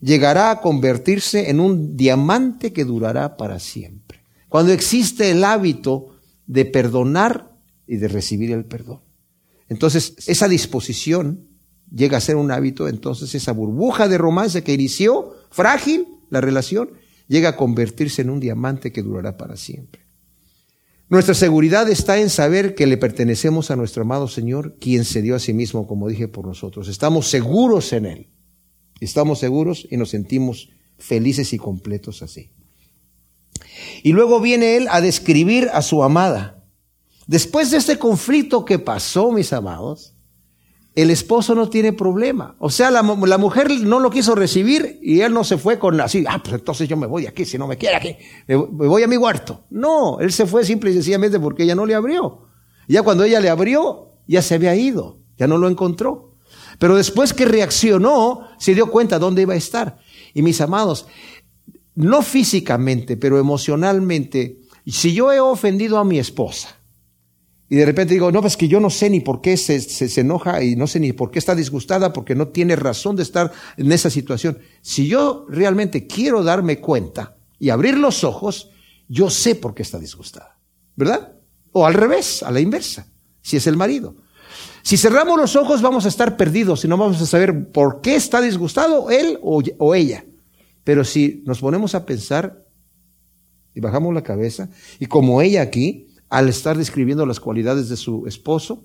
llegará a convertirse en un diamante que durará para siempre. Cuando existe el hábito de perdonar y de recibir el perdón. Entonces esa disposición llega a ser un hábito, entonces esa burbuja de romance que inició frágil la relación llega a convertirse en un diamante que durará para siempre. Nuestra seguridad está en saber que le pertenecemos a nuestro amado Señor, quien se dio a sí mismo, como dije, por nosotros. Estamos seguros en Él. Estamos seguros y nos sentimos felices y completos así. Y luego viene Él a describir a su amada. Después de este conflicto que pasó, mis amados, el esposo no tiene problema. O sea, la, mujer no lo quiso recibir y él no se fue con así, ah, pues entonces yo me voy aquí, si no me quiere aquí, me, voy a mi cuarto. No, él se fue simple y sencillamente porque ella no le abrió. Ya cuando ella le abrió, ya se había ido, ya no lo encontró. Pero después que reaccionó, se dio cuenta dónde iba a estar. Y mis amados, no físicamente, pero emocionalmente, si yo he ofendido a mi esposa, y de repente digo, no, pues que yo no sé ni por qué se, se, enoja y no sé ni por qué está disgustada porque no tiene razón de estar en esa situación. Si yo realmente quiero darme cuenta y abrir los ojos, yo sé por qué está disgustada. ¿Verdad? O al revés, a la inversa, si es el marido. Si cerramos los ojos vamos a estar perdidos y no vamos a saber por qué está disgustado él o, o ella. Pero si nos ponemos a pensar y bajamos la cabeza, y como ella aquí, al estar describiendo las cualidades de su esposo,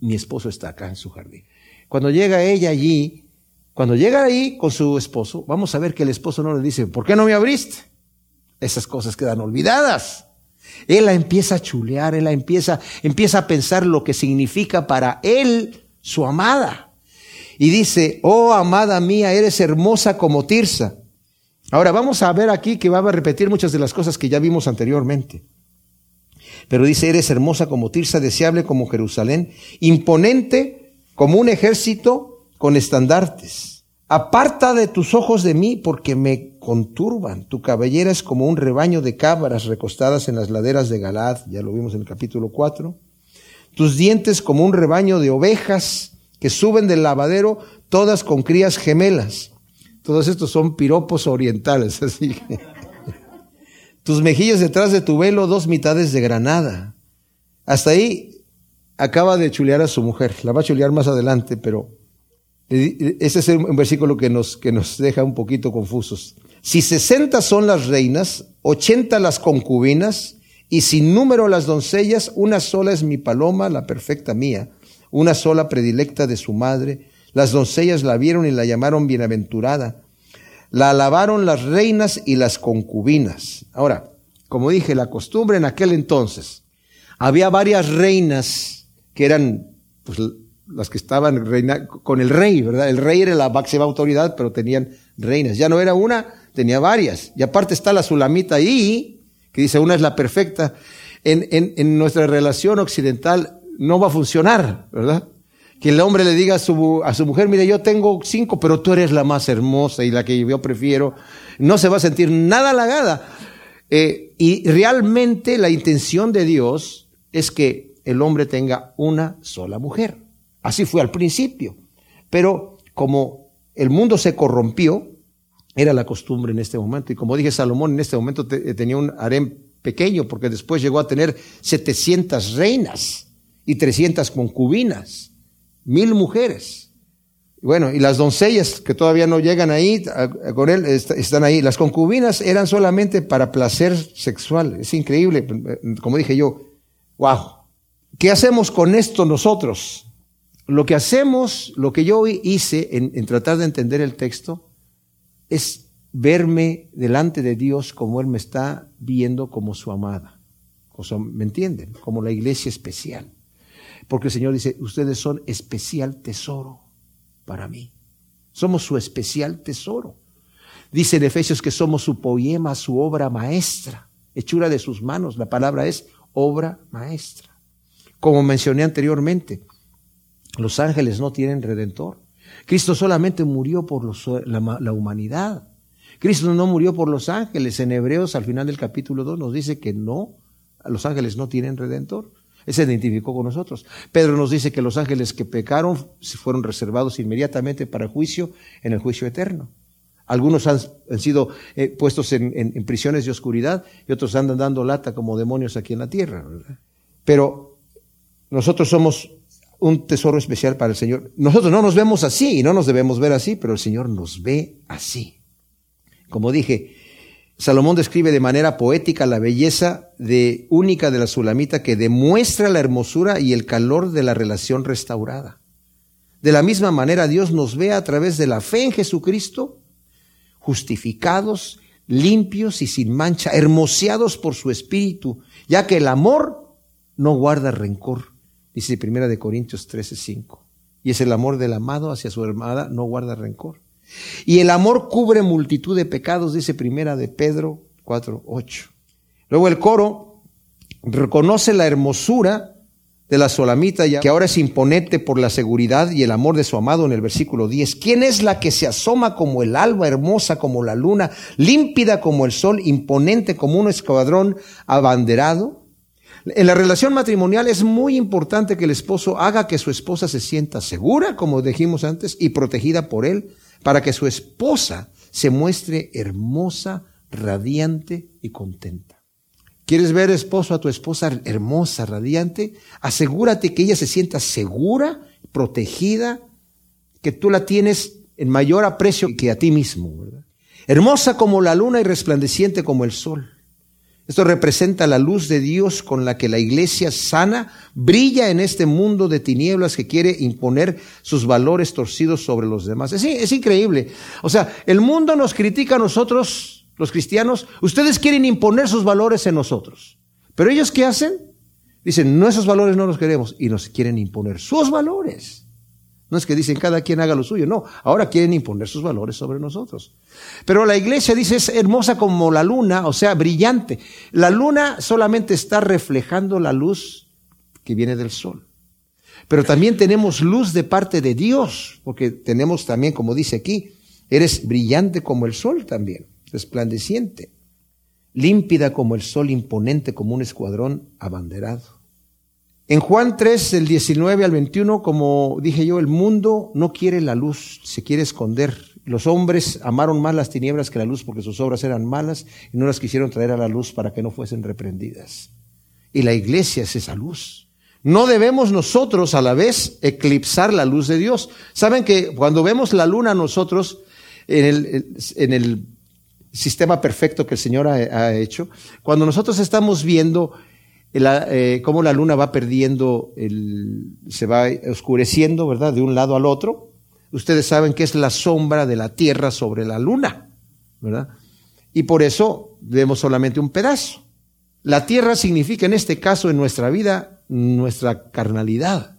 mi esposo está acá en su jardín. Cuando llega ella allí, cuando llega ahí con su esposo, vamos a ver que el esposo no le dice, ¿por qué no me abriste? Esas cosas quedan olvidadas. Él la empieza a chulear, él la empieza, empieza a pensar lo que significa para él su amada. Y dice, oh amada mía, eres hermosa como Tirsa. Ahora vamos a ver aquí que va a repetir muchas de las cosas que ya vimos anteriormente. Pero dice, eres hermosa como Tirsa, deseable como Jerusalén, imponente como un ejército con estandartes. Aparta de tus ojos de mí porque me conturban. Tu cabellera es como un rebaño de cabras recostadas en las laderas de Galad, ya lo vimos en el capítulo 4. Tus dientes como un rebaño de ovejas que suben del lavadero, todas con crías gemelas. Todos estos son piropos orientales, así tus mejillas detrás de tu velo, dos mitades de granada. Hasta ahí acaba de chulear a su mujer. La va a chulear más adelante, pero ese es un versículo que nos, que nos deja un poquito confusos. Si sesenta son las reinas, ochenta las concubinas, y sin número las doncellas, una sola es mi paloma, la perfecta mía, una sola predilecta de su madre. Las doncellas la vieron y la llamaron bienaventurada. La alabaron las reinas y las concubinas. Ahora, como dije, la costumbre en aquel entonces, había varias reinas que eran pues, las que estaban reina, con el rey, ¿verdad? El rey era la máxima autoridad, pero tenían reinas. Ya no era una, tenía varias. Y aparte está la Sulamita ahí, que dice una es la perfecta. En, en, en nuestra relación occidental no va a funcionar, ¿verdad? Que el hombre le diga a su, a su mujer, mire, yo tengo cinco, pero tú eres la más hermosa y la que yo prefiero, no se va a sentir nada halagada. Eh, y realmente la intención de Dios es que el hombre tenga una sola mujer. Así fue al principio. Pero como el mundo se corrompió, era la costumbre en este momento. Y como dije, Salomón en este momento eh, tenía un harem pequeño, porque después llegó a tener 700 reinas y 300 concubinas mil mujeres. Bueno, y las doncellas que todavía no llegan ahí con él están ahí. Las concubinas eran solamente para placer sexual. Es increíble. Como dije yo, wow. ¿Qué hacemos con esto nosotros? Lo que hacemos, lo que yo hice en, tratar de entender el texto, es verme delante de Dios como Él me está viendo como su amada. ¿Me entienden? Como la iglesia especial. Porque el Señor dice, ustedes son especial tesoro para mí. Somos su especial tesoro. Dice en Efesios que somos su poema, su obra maestra, hechura de sus manos. La palabra es obra maestra. Como mencioné anteriormente, los ángeles no tienen redentor. Cristo solamente murió por la, la, humanidad. Cristo no murió por los ángeles. En Hebreos, al final del capítulo 2, nos dice que no, los ángeles no tienen redentor. Él se identificó con nosotros. Pedro nos dice que los ángeles que pecaron fueron reservados inmediatamente para juicio en el juicio eterno. Algunos han, sido eh, puestos en, prisiones de oscuridad y otros andan dando lata como demonios aquí en la tierra. Pero nosotros somos un tesoro especial para el Señor. Nosotros no nos vemos así y no nos debemos ver así, pero el Señor nos ve así. Como dije, Salomón describe de manera poética la belleza de única de la sulamita que demuestra la hermosura y el calor de la relación restaurada. De la misma manera Dios nos ve a través de la fe en Jesucristo, justificados, limpios y sin mancha, hermoseados por su espíritu, ya que el amor no guarda rencor, dice Primera de Corintios 13:5. Y es el amor del amado hacia su hermana, no guarda rencor. Y el amor cubre multitud de pecados, dice Primera de Pedro 4:8. Luego el coro reconoce la hermosura de la solamita, que ahora es imponente por la seguridad y el amor de su amado en el versículo 10. ¿Quién es la que se asoma como el alba, hermosa como la luna, límpida como el sol, imponente como un escuadrón abanderado? En la relación matrimonial es muy importante que el esposo haga que su esposa se sienta segura, como dijimos antes, y protegida por él, para que su esposa se muestre hermosa, radiante y contenta. ¿Quieres ver esposo a tu esposa hermosa, radiante? Asegúrate que ella se sienta segura, protegida, que tú la tienes en mayor aprecio que a ti mismo. ¿verdad? Hermosa como la luna y resplandeciente como el sol. Esto representa la luz de Dios con la que la iglesia sana brilla en este mundo de tinieblas que quiere imponer sus valores torcidos sobre los demás. Es, increíble. O sea, el mundo nos critica a nosotros los cristianos, ustedes quieren imponer sus valores en nosotros. Pero ellos ¿qué hacen? Dicen, no, esos valores no los queremos y nos quieren imponer sus valores. No es que dicen cada quien haga lo suyo, no, ahora quieren imponer sus valores sobre nosotros. Pero la iglesia dice es hermosa como la luna, o sea, brillante. La luna solamente está reflejando la luz que viene del sol. Pero también tenemos luz de parte de Dios, porque tenemos también, como dice aquí, eres brillante como el sol también resplandeciente, límpida como el sol, imponente como un escuadrón abanderado. En Juan 3, del 19 al 21, como dije yo, el mundo no quiere la luz, se quiere esconder. Los hombres amaron más las tinieblas que la luz porque sus obras eran malas y no las quisieron traer a la luz para que no fuesen reprendidas. Y la iglesia es esa luz. No debemos nosotros a la vez eclipsar la luz de Dios. Saben que cuando vemos la luna nosotros en el, en el sistema perfecto que el Señor ha, hecho, cuando nosotros estamos viendo eh, cómo la luna va perdiendo, se va oscureciendo, ¿verdad? De un lado al otro, ustedes saben que es la sombra de la Tierra sobre la luna, ¿verdad? Y por eso vemos solamente un pedazo. La Tierra significa en este caso en nuestra vida nuestra carnalidad.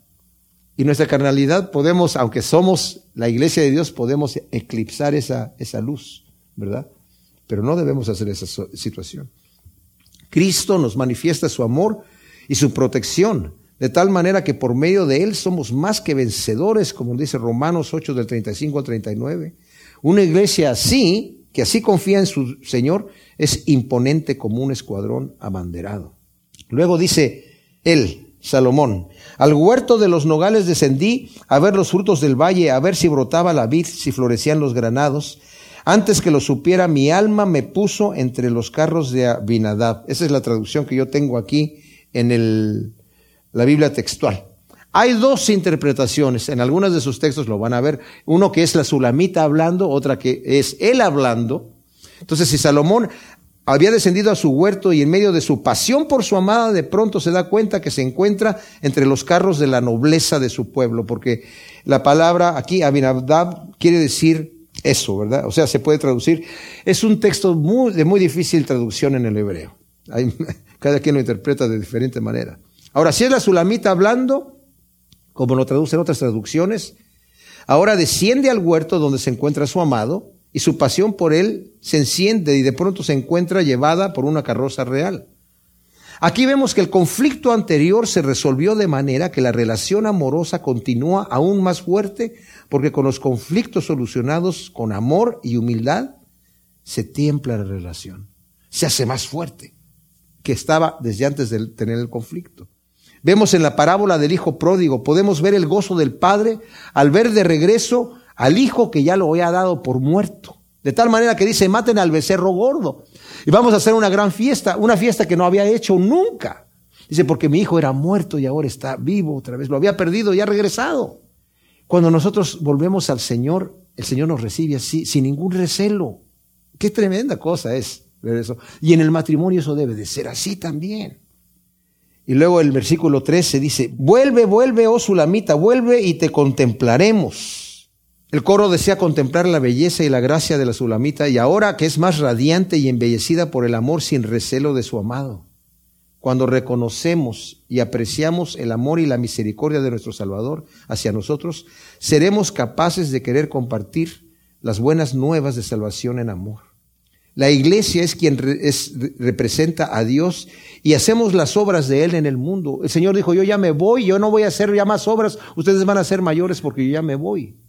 Y nuestra carnalidad podemos, aunque somos la iglesia de Dios, podemos eclipsar esa, esa luz, ¿verdad? pero no debemos hacer esa situación. Cristo nos manifiesta su amor y su protección, de tal manera que por medio de Él somos más que vencedores, como dice Romanos 8 del 35 al 39. Una iglesia así, que así confía en su Señor, es imponente como un escuadrón abanderado. Luego dice Él, Salomón, al huerto de los nogales descendí a ver los frutos del valle, a ver si brotaba la vid, si florecían los granados. Antes que lo supiera, mi alma me puso entre los carros de Abinadab. Esa es la traducción que yo tengo aquí en la Biblia textual. Hay dos interpretaciones, en algunos de sus textos lo van a ver, uno que es la Sulamita hablando, otra que es él hablando. Entonces, si Salomón había descendido a su huerto y en medio de su pasión por su amada, de pronto se da cuenta que se encuentra entre los carros de la nobleza de su pueblo, porque la palabra aquí, Abinadab, quiere decir eso, ¿verdad? O sea, se puede traducir. Es un texto muy, de muy difícil traducción en el hebreo. cada quien lo interpreta de diferente manera. Ahora, si es la Sulamita hablando, como lo traducen otras traducciones, ahora desciende al huerto donde se encuentra su amado y su pasión por él se enciende y de pronto se encuentra llevada por una carroza real. Aquí vemos que el conflicto anterior se resolvió de manera que la relación amorosa continúa aún más fuerte, porque con los conflictos solucionados con amor y humildad, se tiempla la relación, se hace más fuerte que estaba desde antes de tener el conflicto. Vemos en la parábola del hijo pródigo, podemos ver el gozo del padre al ver de regreso al hijo que ya lo había dado por muerto. De tal manera que dice, maten al becerro gordo. Y vamos a hacer una gran fiesta, una fiesta que no había hecho nunca. Dice, porque mi hijo era muerto y ahora está vivo otra vez. Lo había perdido y ha regresado. Cuando nosotros volvemos al Señor, el Señor nos recibe así, sin ningún recelo. Qué tremenda cosa es, eso. Y en el matrimonio eso debe de ser así también. Y luego el versículo 13 dice, vuelve, vuelve, oh Sulamita, vuelve y te contemplaremos. El coro desea contemplar la belleza y la gracia de la Sulamita y ahora que es más radiante y embellecida por el amor sin recelo de su amado. Cuando reconocemos y apreciamos el amor y la misericordia de nuestro Salvador hacia nosotros, seremos capaces de querer compartir las buenas nuevas de salvación en amor. La iglesia es quien representa a Dios y hacemos las obras de Él en el mundo. El Señor dijo, yo ya me voy, yo no voy a hacer ya más obras, ustedes van a ser mayores porque yo ya me voy.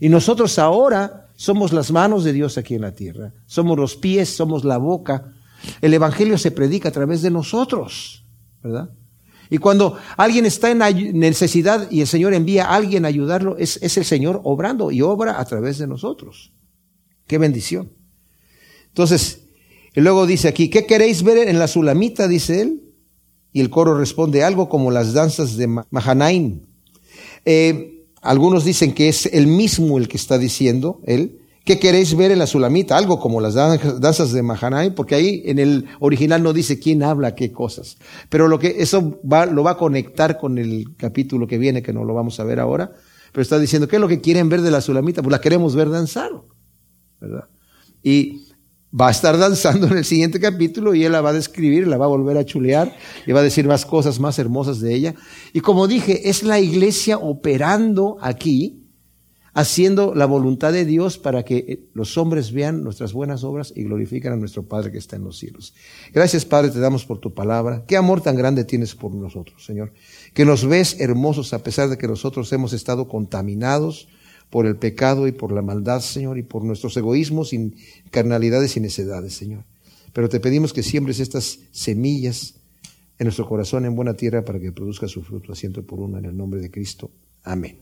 Y nosotros ahora somos las manos de Dios aquí en la tierra, somos los pies, somos la boca. El Evangelio se predica a través de nosotros, ¿verdad? Y cuando alguien está en necesidad y el Señor envía a alguien a ayudarlo, es, el Señor obrando y obra a través de nosotros. Qué bendición. Entonces, luego dice aquí, ¿qué queréis ver en la Sulamita? Dice él. Y el coro responde algo como las danzas de Mahanaim. Eh, algunos dicen que es el mismo el que está diciendo él. ¿Qué queréis ver en la Sulamita? Algo como las danzas de Mahanaim, porque ahí en el original no dice quién habla qué cosas. Pero lo que eso va, lo va a conectar con el capítulo que viene, que no lo vamos a ver ahora. Pero está diciendo, ¿qué es lo que quieren ver de la Sulamita? Pues la queremos ver danzar, ¿verdad? Y va a estar danzando en el siguiente capítulo y él la va a describir, la va a volver a chulear y va a decir más cosas más hermosas de ella. Y como dije, es la iglesia operando aquí, haciendo la voluntad de Dios para que eh, los hombres vean nuestras buenas obras y glorifican a nuestro Padre que está en los cielos. Gracias Padre, te damos por tu palabra. Qué amor tan grande tienes por nosotros, Señor. Que nos ves hermosos a pesar de que nosotros hemos estado contaminados por el pecado y por la maldad, Señor, y por nuestros egoísmos, y carnalidades y necedades, Señor. Pero te pedimos que siembres estas semillas en nuestro corazón en buena tierra para que produzca su fruto a ciento por uno en el nombre de Cristo. Amén.